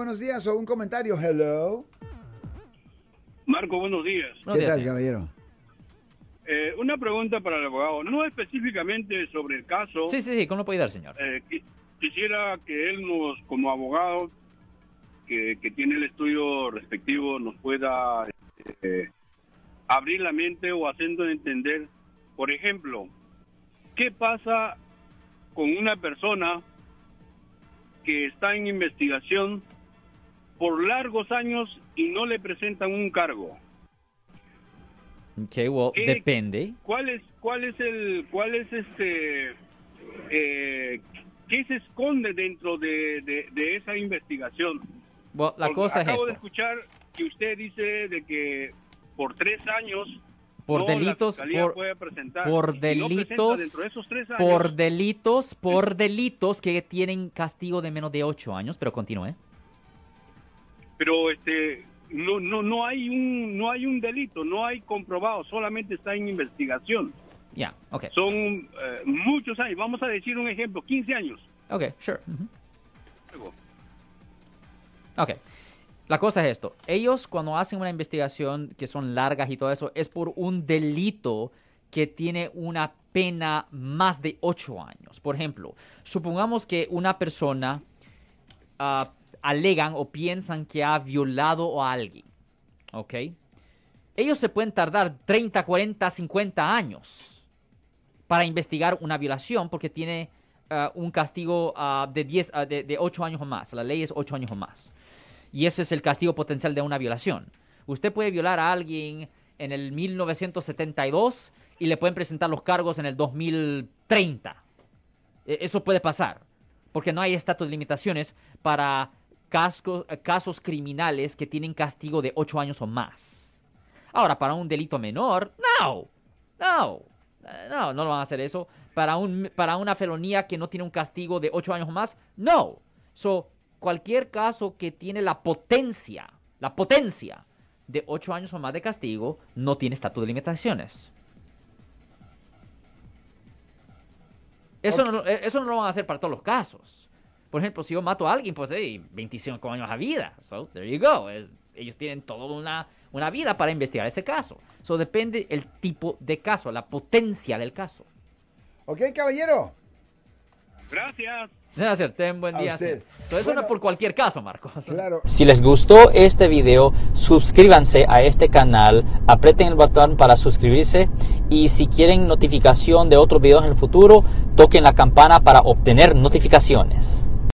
Buenos días o un comentario. Hello. Marco, buenos días. Buenos ¿Qué días, tal, señor. caballero? Eh, una pregunta para el abogado, no específicamente sobre el caso. Sí, sí, sí, ¿cómo lo puede dar, señor? Eh, qui- quisiera que él nos, como abogado que, que tiene el estudio respectivo, nos pueda eh, abrir la mente o haciendo entender, por ejemplo, ¿qué pasa con una persona que está en investigación por largos años y no le presentan un cargo? Ok, well, ¿Qué- depende. ¿Cuál es, cuál es el, cuál es este, eh, qué se esconde dentro de, de- de esa investigación? Well, la Porque cosa es acabo de escuchar que usted dice de que por tres años Por no, delitos, por, no delitos, dentro de esos tres años, por delitos, por delitos que tienen castigo de menos de ocho años, pero continúe. Pero este no no no hay un no hay un delito, no hay comprobado, solamente está en investigación. Ya, ok, Son eh, muchos años, vamos a decir un ejemplo, 15 años. ok, sure. ujú. Luego, Ok. La cosa es esto. Ellos cuando hacen una investigación que son largas y todo eso es por un delito que tiene una pena más de ocho años. Por ejemplo, supongamos que una persona ah, alegan o piensan que ha violado a alguien. ¿Ok? Ellos se pueden tardar 30, 40, 50 años para investigar una violación porque tiene ah, un castigo ah, de, 10, ah, de, de 8 años o más. La ley es 8 años o más. Y ese es el castigo potencial de una violación. Usted puede violar a alguien en el 1972 y le pueden presentar los cargos en el 2030. E- Eso puede pasar, porque no hay estatus de limitaciones para eh, casos criminales que tienen castigo de 8 años o más. Ahora, para un delito menor, no, no, eh, no, no lo van a hacer eso. Para, un, para una felonía que no tiene un castigo de 8 años o más, no. So, cualquier caso que tiene la potencia, la potencia de 8 años o más de castigo, no tiene estatus de limitaciones. Eso, no, eh, eso no lo van a hacer para todos los casos. Por ejemplo, si yo mato a alguien, pues hey, 25 años a vida. So, there you go. Es- ellos tienen toda una, una vida para investigar ese caso. So, depende el tipo de caso, la potencia del caso. Ok, caballero. Gracias. Hacer, ten buen A día. usted. sí. So, eso no Bueno. es por cualquier caso, Marcos. Claro. Si les gustó este video, suscríbanse a este canal, aprieten el botón para suscribirse y si quieren notificación de otros videos en el futuro, toquen la campana para obtener notificaciones.